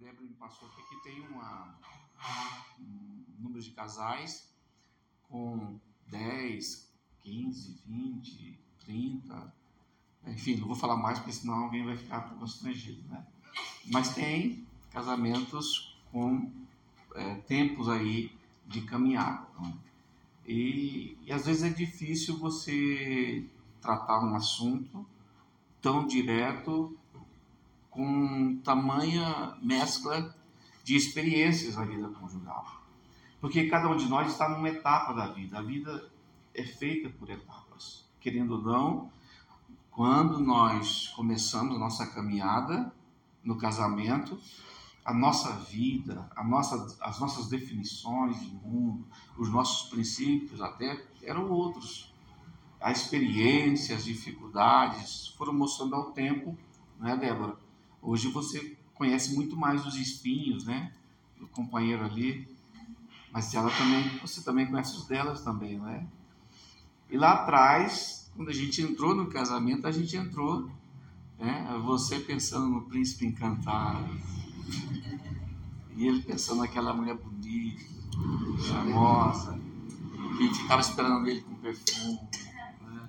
Débora me passou aqui que tem uma, um número de casais com 10, 15, 20, 30. Enfim, não vou falar mais porque senão alguém vai ficar constrangido, né? Mas tem casamentos com é, tempos aí de caminhada. Né? E, e às vezes é difícil você tratar um assunto tão direto com tamanha mescla de experiências na vida conjugal. Porque cada um de nós está numa etapa da vida. A vida é feita por etapas. Querendo ou não, quando nós começamos a nossa caminhada no casamento, a nossa vida, a nossa, as nossas definições de mundo, os nossos princípios até eram outros. A experiência, as dificuldades foram mostrando ao tempo, não é, Débora? Hoje você conhece muito mais os espinhos, né? Do companheiro ali, mas ela também, você também conhece os delas também, não é? E lá atrás, quando a gente entrou no casamento, a gente entrou, né? Você pensando no príncipe encantado, e ele pensando naquela mulher bonita, charmosa, que ficava esperando ele com perfume. Né?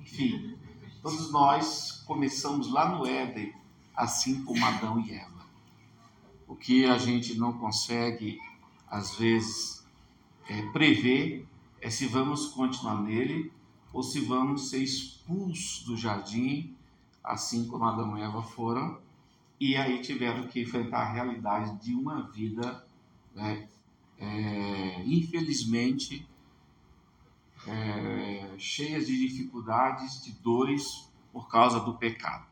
Enfim, todos nós começamos lá no Éden, assim como Adão e Eva. O que a gente não consegue, às vezes, é, prever é se vamos continuar nele ou se vamos ser expulsos do jardim, assim como Adão e Eva foram e aí tiveram que enfrentar a realidade de uma vida, né, é, infelizmente, é, cheia de dificuldades, de dores por causa do pecado.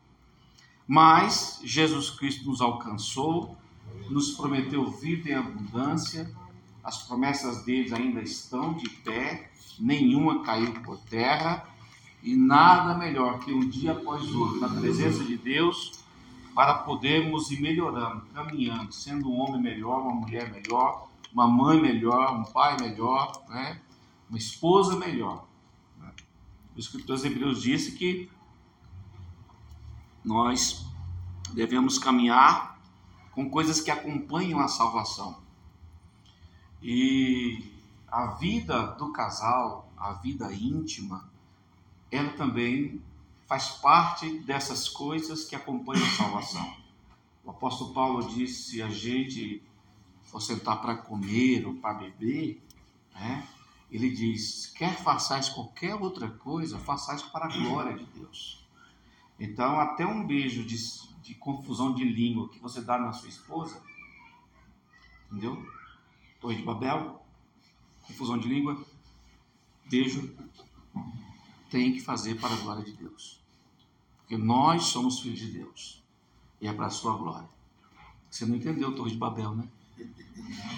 Mas Jesus Cristo nos alcançou, nos prometeu vida em abundância, as promessas dele ainda estão de pé, nenhuma caiu por terra, e nada melhor que um dia após outro, na presença de Deus, para podermos ir melhorando, caminhando, sendo um homem melhor, uma mulher melhor, uma mãe melhor, um pai melhor, né? uma esposa melhor. Né? O escritor Hebreus disse que nós devemos caminhar com coisas que acompanham a salvação. E a vida do casal, a vida íntima, ela também faz parte dessas coisas que acompanham a salvação. O apóstolo Paulo disse: se a gente for sentar para comer ou para beber, né, ele diz: quer façais qualquer outra coisa, façais para a glória de Deus. Então, até um beijo de, de confusão de língua que você dá na sua esposa, entendeu? Torre de Babel, confusão de língua, beijo, tem que fazer para a glória de Deus. Porque nós somos filhos de Deus. E é para a sua glória. Você não entendeu Torre de Babel, né?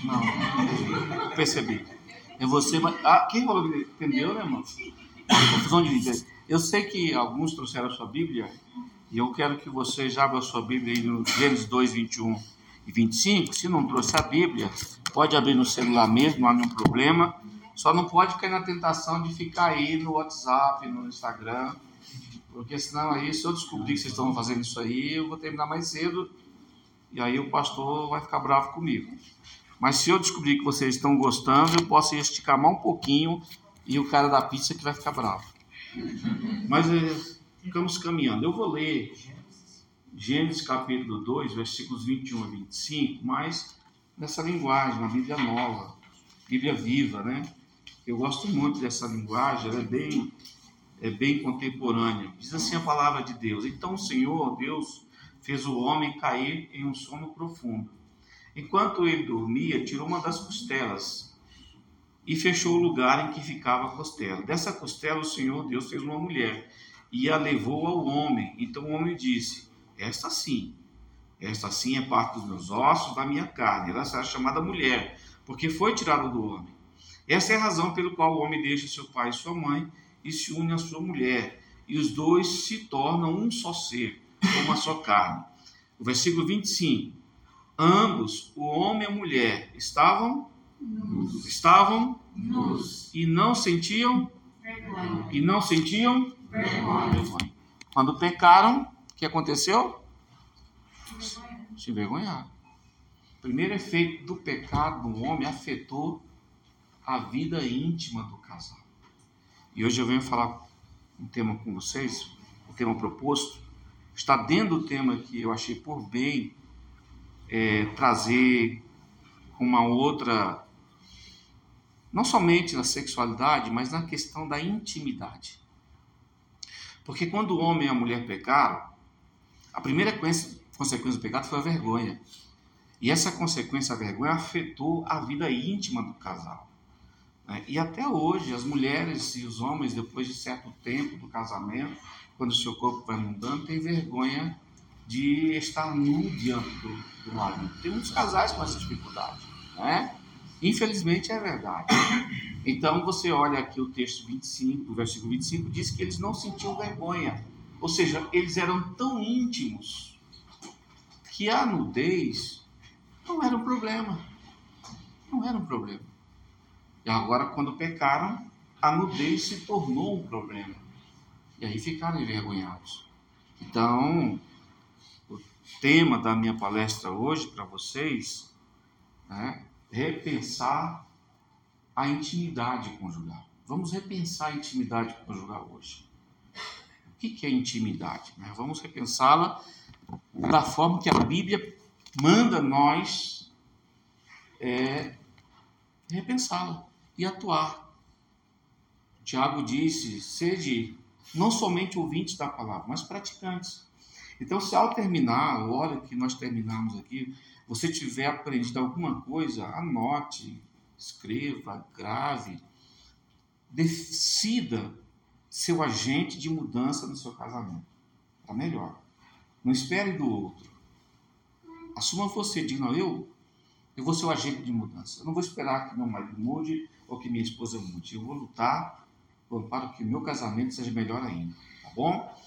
Não, percebi. É você, mas. Ah, quem entendeu, né, irmão? Confusão de língua. Eu sei que alguns trouxeram a sua Bíblia, e eu quero que você já abra a sua Bíblia aí no Gênesis 2, 21 e 25. Se não trouxe a Bíblia, pode abrir no celular mesmo, não há nenhum problema. Só não pode cair na tentação de ficar aí no WhatsApp, no Instagram porque senão aí, se eu descobrir que vocês estão fazendo isso aí, eu vou terminar mais cedo. E aí o pastor vai ficar bravo comigo. Mas se eu descobrir que vocês estão gostando, eu posso esticar mais um pouquinho e o cara da pizza que vai ficar bravo. Mas é, ficamos caminhando. Eu vou ler Gênesis capítulo 2, versículos 21 a 25, mas nessa linguagem, uma Bíblia nova, Bíblia viva, né? Eu gosto muito dessa linguagem, ela é bem é bem contemporânea. Diz assim a palavra de Deus: Então o Senhor, Deus, fez o homem cair em um sono profundo. Enquanto ele dormia, tirou uma das costelas e fechou o lugar em que ficava a costela. Dessa costela, o Senhor Deus fez uma mulher e a levou ao homem. Então o homem disse: Esta sim, esta sim é parte dos meus ossos, da minha carne. Ela será chamada mulher, porque foi tirada do homem. Essa é a razão pelo qual o homem deixa seu pai e sua mãe e se une à sua mulher, e os dois se tornam um só ser, uma só carne. O versículo 25. Ambos, o homem e a mulher, estavam estavam nus e não sentiam vergonha. E não sentiam vergonha. Quando pecaram, o que aconteceu? Se envergonharam. primeiro efeito do pecado no homem afetou a vida íntima do casal. E hoje eu venho falar um tema com vocês, o um tema proposto, está dentro do tema que eu achei por bem é, trazer uma outra, não somente na sexualidade, mas na questão da intimidade. Porque quando o homem e a mulher pecaram, a primeira consequência do pecado foi a vergonha. E essa consequência, a vergonha, afetou a vida íntima do casal. Né? E até hoje, as mulheres e os homens, depois de certo tempo do casamento, quando o seu corpo vai mudando, têm vergonha de estar nu diante do, do marido. Tem muitos casais com essa dificuldade. Né? Infelizmente é verdade. Então você olha aqui o texto 25, o versículo 25, diz que eles não sentiam vergonha. Ou seja, eles eram tão íntimos que a nudez não era um problema. Não era um problema. E agora, quando pecaram, a nudez se tornou um problema. E aí ficaram envergonhados. Então, o tema da minha palestra hoje para vocês é repensar a intimidade conjugal. Vamos repensar a intimidade conjugal hoje. O que é intimidade? Né? Vamos repensá-la da forma que a Bíblia manda nós é, repensá-la e atuar. Tiago disse: sede não somente ouvintes da palavra, mas praticantes. Então, se ao terminar, a hora que nós terminarmos aqui, você tiver aprendido alguma coisa, anote, escreva, grave, decida ser o agente de mudança no seu casamento. Para melhor. Não espere do outro. Assuma você, diga, não, eu, eu vou ser o agente de mudança. Eu não vou esperar que meu marido mude ou que minha esposa mude. Eu vou lutar para que o meu casamento seja melhor ainda. Tá bom?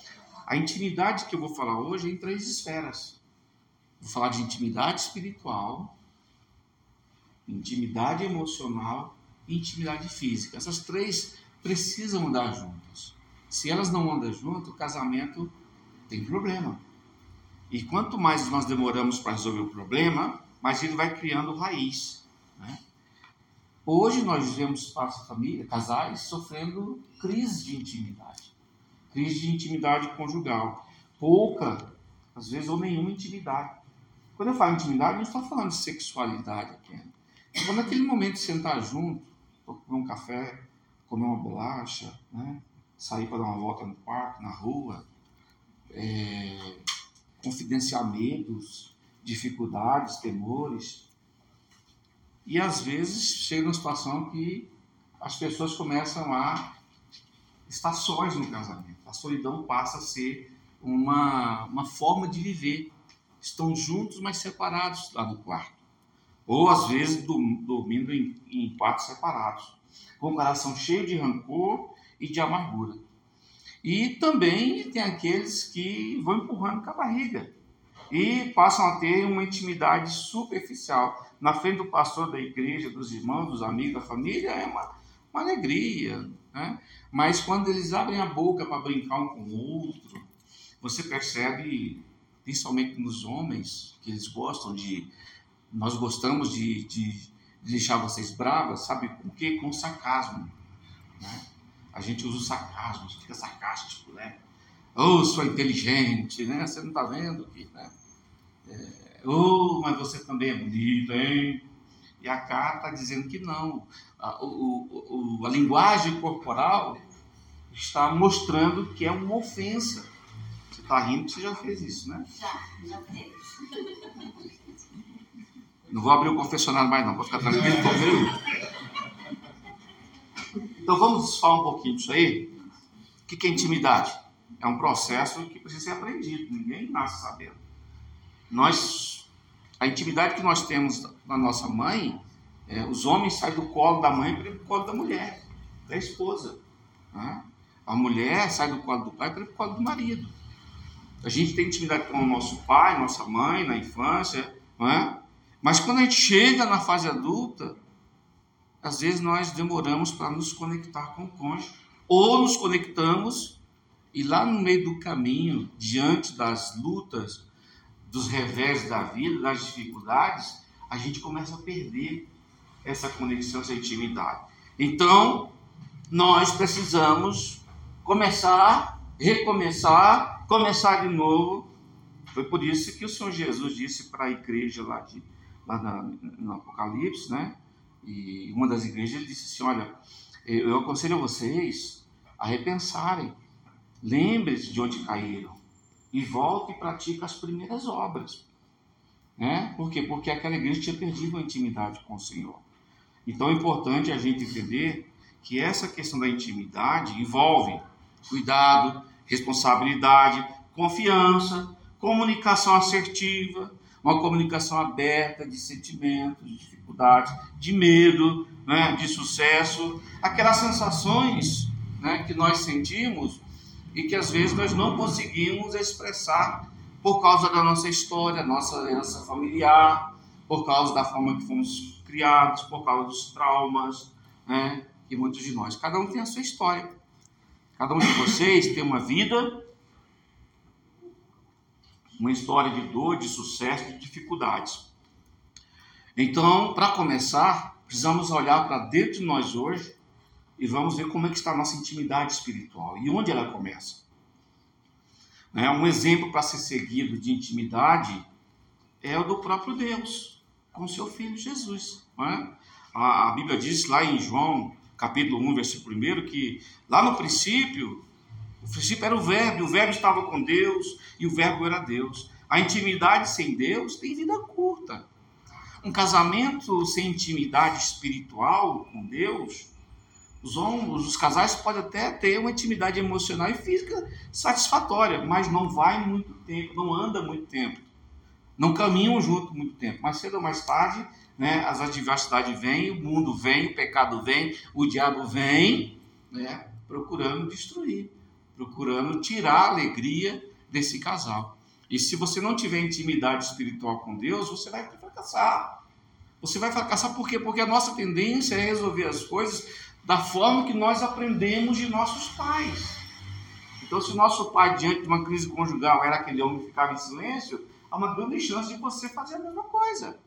A intimidade que eu vou falar hoje é em três esferas. Vou falar de intimidade espiritual, intimidade emocional e intimidade física. Essas três precisam andar juntas. Se elas não andam juntas, o casamento tem problema. E quanto mais nós demoramos para resolver o problema, mais ele vai criando raiz. Né? Hoje nós vemos família, casais sofrendo crise de intimidade, crise de intimidade conjugal, pouca, às vezes ou nenhuma intimidade. Quando eu falo intimidade, não estou falando de sexualidade aqui. Estou falando naquele momento de sentar junto, comer um café, comer uma bolacha, né? sair para dar uma volta no parque, na rua, é, confidenciar medos, dificuldades, temores. E às vezes chega uma situação que as pessoas começam a estar no casamento. A solidão passa a ser uma, uma forma de viver. Estão juntos, mas separados lá no quarto. Ou às vezes dormindo em, em quartos separados. Com o coração cheio de rancor e de amargura. E também tem aqueles que vão empurrando com a barriga e passam a ter uma intimidade superficial. Na frente do pastor da igreja, dos irmãos, dos amigos, da família, é uma, uma alegria. Né? Mas quando eles abrem a boca para brincar um com o outro, você percebe, principalmente nos homens, que eles gostam de. Nós gostamos de, de, de deixar vocês bravas, sabe com quê? Com sarcasmo. Né? a gente usa o sarcasmo, fica sarcástico, né? Ô, oh, sou inteligente, né? Você não está vendo que, né? É, oh, mas você também é bonito, hein? E a carta está dizendo que não. A, o, o, a linguagem corporal está mostrando que é uma ofensa. Está rindo que você já fez isso, né? Já, já fez. Não vou abrir o confessionário mais não, vou ficar tranquilo, viu? Então vamos falar um pouquinho disso aí. O que é intimidade? É um processo que precisa ser aprendido, ninguém nasce sabendo. Nós, a intimidade que nós temos na nossa mãe, é, os homens saem do colo da mãe para o colo da mulher, da esposa. Né? A mulher sai do colo do pai para o colo do marido. A gente tem intimidade com o nosso pai, nossa mãe, na infância, é? mas quando a gente chega na fase adulta, às vezes nós demoramos para nos conectar com o cônjuge, ou nos conectamos e lá no meio do caminho, diante das lutas, dos revés da vida, das dificuldades, a gente começa a perder essa conexão, essa intimidade. Então, nós precisamos começar, recomeçar, começar de novo. Foi por isso que o Senhor Jesus disse para a igreja lá, de, lá na, no Apocalipse, né? E uma das igrejas disse assim: Olha, eu aconselho vocês a repensarem. Lembre-se de onde caíram e volte e pratique as primeiras obras. Né? Por quê? Porque aquela igreja tinha perdido a intimidade com o Senhor. Então é importante a gente entender que essa questão da intimidade envolve cuidado, responsabilidade, confiança, comunicação assertiva, uma comunicação aberta de sentimentos, de dificuldades, de medo, né, de sucesso, aquelas sensações né, que nós sentimos e que às vezes nós não conseguimos expressar por causa da nossa história, nossa herança familiar, por causa da forma que fomos criados, por causa dos traumas, né? E muitos de nós. Cada um tem a sua história. Cada um de vocês tem uma vida, uma história de dor, de sucesso, de dificuldades. Então, para começar, precisamos olhar para dentro de nós hoje e vamos ver como é que está a nossa intimidade espiritual e onde ela começa. Né? Um exemplo para ser seguido de intimidade é o do próprio Deus, com seu Filho Jesus. A, a Bíblia diz lá em João, capítulo 1, versículo 1, que lá no princípio, o princípio era o verbo, o verbo estava com Deus, e o verbo era Deus. A intimidade sem Deus tem vida curta. Um casamento sem intimidade espiritual com Deus os, homens, os casais podem até ter uma intimidade emocional e física satisfatória, mas não vai muito tempo, não anda muito tempo. Não caminham junto muito tempo. Mais cedo ou mais tarde, né, as adversidades vêm, o mundo vem, o pecado vem, o diabo vem, né, procurando destruir, procurando tirar a alegria desse casal. E se você não tiver intimidade espiritual com Deus, você vai fracassar. Você vai fracassar por quê? Porque a nossa tendência é resolver as coisas da forma que nós aprendemos de nossos pais. Então, se o nosso pai, diante de uma crise conjugal, era aquele homem que ficava em silêncio, há uma grande chance de você fazer a mesma coisa.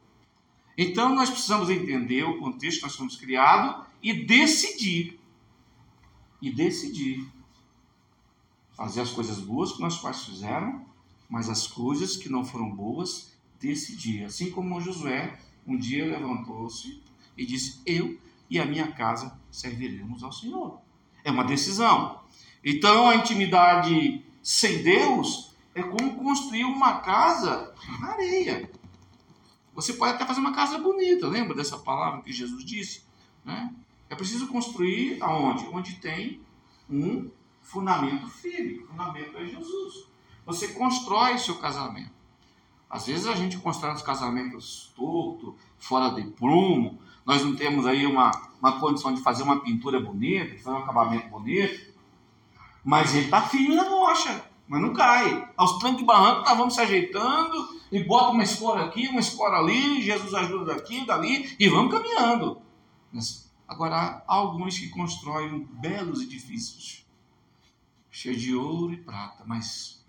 Então, nós precisamos entender o contexto que nós fomos criados e decidir. E decidir. Fazer as coisas boas que nossos pais fizeram, mas as coisas que não foram boas, decidir. Assim como Josué um dia levantou-se e disse: Eu e a minha casa serviremos ao Senhor. É uma decisão. Então a intimidade sem Deus é como construir uma casa na areia. Você pode até fazer uma casa bonita, lembra dessa palavra que Jesus disse? Né? É preciso construir aonde? Onde tem um fundamento firme. O fundamento é Jesus. Você constrói seu casamento. Às vezes a gente constrói os casamentos torto, fora de prumo, nós não temos aí uma, uma condição de fazer uma pintura bonita, de fazer um acabamento bonito, mas ele está firme na rocha, mas não cai. Aos trancos e barrancos nós vamos se ajeitando e bota uma escora aqui, uma escora ali, Jesus ajuda daqui, dali, e vamos caminhando. Mas, agora, há alguns que constroem belos edifícios, cheios de ouro e prata, mas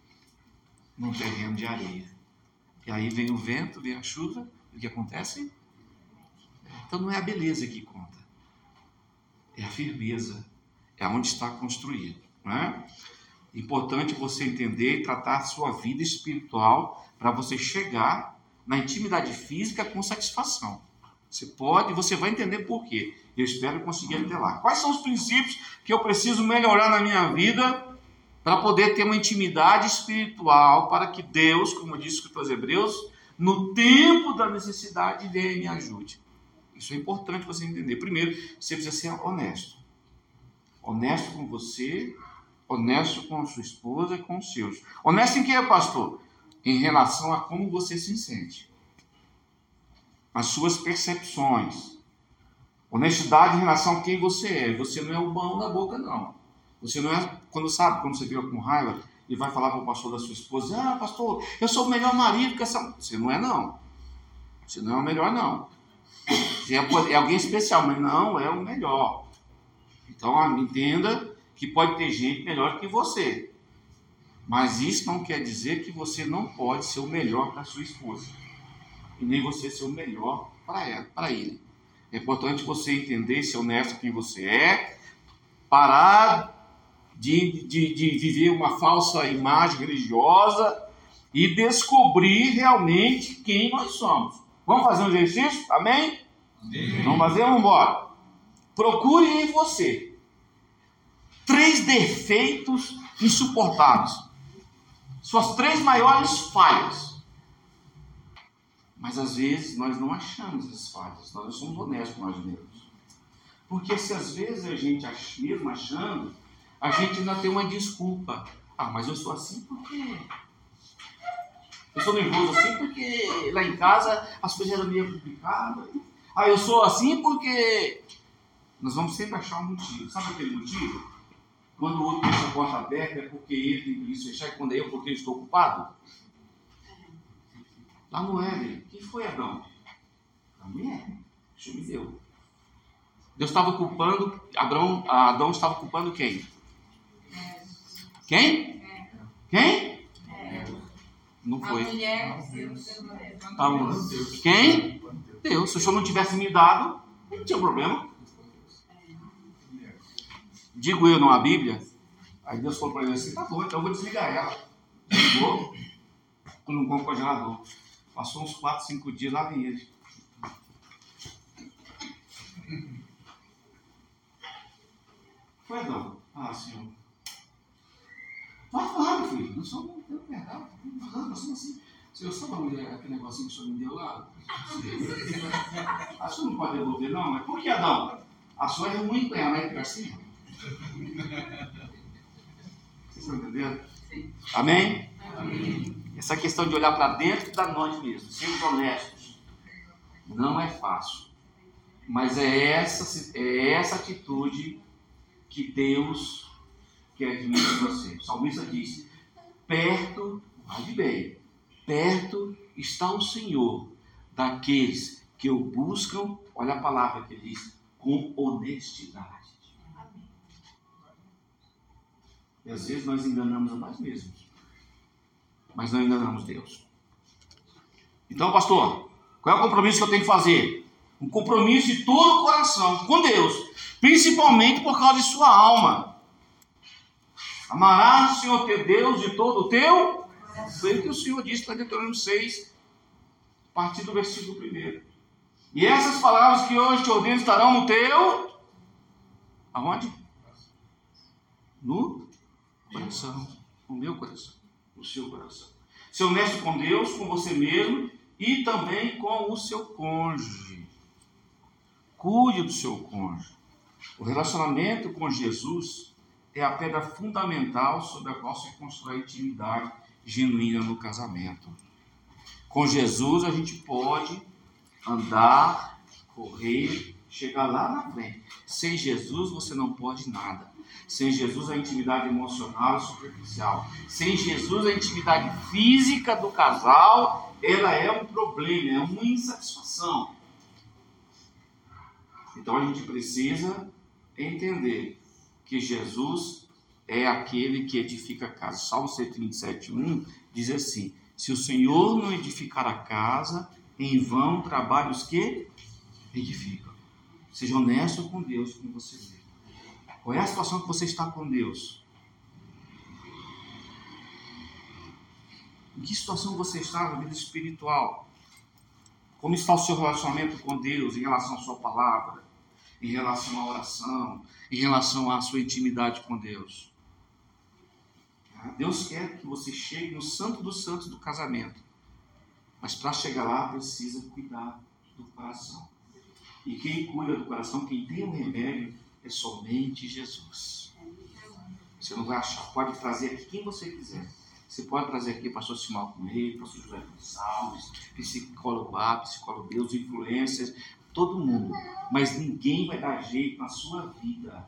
num terreno de areia. E aí vem o vento, vem a chuva, e o que acontece? Então não é a beleza que conta, é a firmeza, é onde está construído. Não é? Importante você entender e tratar a sua vida espiritual para você chegar na intimidade física com satisfação. Você pode, você vai entender por quê. Eu espero conseguir até lá. Quais são os princípios que eu preciso melhorar na minha vida para poder ter uma intimidade espiritual, para que Deus, como disse os Hebreus, no tempo da necessidade dele me ajude. Isso é importante você entender. Primeiro, você precisa ser honesto. Honesto com você, honesto com a sua esposa e com os seus. Honesto em que, pastor? Em relação a como você se sente. As suas percepções. Honestidade em relação a quem você é. Você não é o bom da boca, não. Você não é, quando sabe, quando você fica com raiva e vai falar para o pastor da sua esposa, ah, pastor, eu sou o melhor marido que essa. Você não é, não. Você não é o melhor, não. É, é alguém especial, mas não é o melhor. Então entenda que pode ter gente melhor que você. Mas isso não quer dizer que você não pode ser o melhor para sua esposa. e nem você ser o melhor para ele. É importante você entender, ser honesto quem você é, parar de, de, de viver uma falsa imagem religiosa e descobrir realmente quem nós somos. Vamos fazer um exercício? Amém? Amém. Vamos fazer? Vamos embora. Procure em você três defeitos insuportáveis. Suas três maiores falhas. Mas às vezes nós não achamos essas falhas, nós somos honestos com nós mesmos. Porque se às vezes a gente, mesmo achando, a gente ainda tem uma desculpa. Ah, mas eu sou assim porque. Eu sou nervoso assim porque lá em casa as coisas eram meio complicadas. Ah, eu sou assim porque. Nós vamos sempre achar um motivo. Sabe aquele motivo? Quando o outro deixa a porta aberta é porque ele tem que fechar e quando é eu porque eu estou ocupado. Lá no Éden, quem foi Adão? A mulher. Deixa me deu. Deus estava culpando, Abraão, Adão estava culpando quem? Quem? Quem? Não foi. Tá Quem? Deus. Se o senhor não tivesse me dado, não tinha problema. Digo eu, não a Bíblia. Aí Deus falou para ele assim: tá bom, então eu vou desligar ela. Ligou, colocou no congelador. Passou uns 4, 5 dias, lá vem ele. Foi Adão. Ah, senhor. Pode falar, meu filho. Não sou não tenho perdão. Nós somos assim. Senhor, sabe a mulher, aquele negocinho que o senhor me deu lá? A senhor não pode devolver, não? Mas por que, Adão? A sua é ruim com ela, né, Garcia? Vocês estão entendendo? Amém? Amém? Essa questão de olhar para dentro da nós mesmos, sermos honestos, não é fácil. Mas é essa, é essa atitude que Deus quer de mim de você. O salmista diz: perto, de bem, perto está o Senhor daqueles que o buscam, olha a palavra que ele diz, com honestidade. E às vezes nós enganamos a nós mesmos mas não enganamos Deus. Então, pastor, qual é o compromisso que eu tenho que fazer? Um compromisso de todo o coração com Deus, principalmente por causa de sua alma. Amarás o Senhor teu Deus de todo o teu. Foi o que o Senhor disse para Deuteronômio 6, a partir do versículo 1. E essas palavras que hoje te ordeno estarão no teu. Aonde? No coração. No meu coração o seu coração. Ser honesto com Deus, com você mesmo e também com o seu cônjuge. Cuide do seu cônjuge. O relacionamento com Jesus é a pedra fundamental sobre a qual se constrói a intimidade genuína no casamento. Com Jesus a gente pode andar, correr, chegar lá na frente. Sem Jesus você não pode nada. Sem Jesus, a intimidade emocional é superficial. Sem Jesus, a intimidade física do casal, ela é um problema, é uma insatisfação. Então a gente precisa entender que Jesus é aquele que edifica a casa. Salmo 137, 1 diz assim: Se o Senhor não edificar a casa, em vão trabalham os que edificam. Seja honesto com Deus, como você vê. Qual é a situação que você está com Deus? Em que situação você está na vida espiritual? Como está o seu relacionamento com Deus em relação à sua palavra, em relação à oração, em relação à sua intimidade com Deus? Deus quer que você chegue no santo dos santos do casamento. Mas para chegar lá precisa cuidar do coração. E quem cuida do coração, quem tem o remédio, é somente Jesus. Você não vai achar, pode trazer aqui quem você quiser. Você pode trazer aqui pastor Simão Correia, pastor José Gonçalves, psicólogo A, psicólogo B, os influencers, todo mundo. Mas ninguém vai dar jeito na sua vida.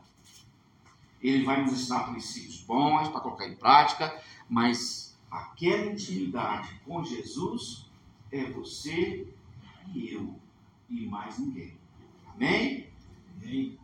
Ele vai nos ensinar princípios bons para colocar em prática, mas aquela intimidade com Jesus é você e eu, e mais ninguém. Amém? Amém.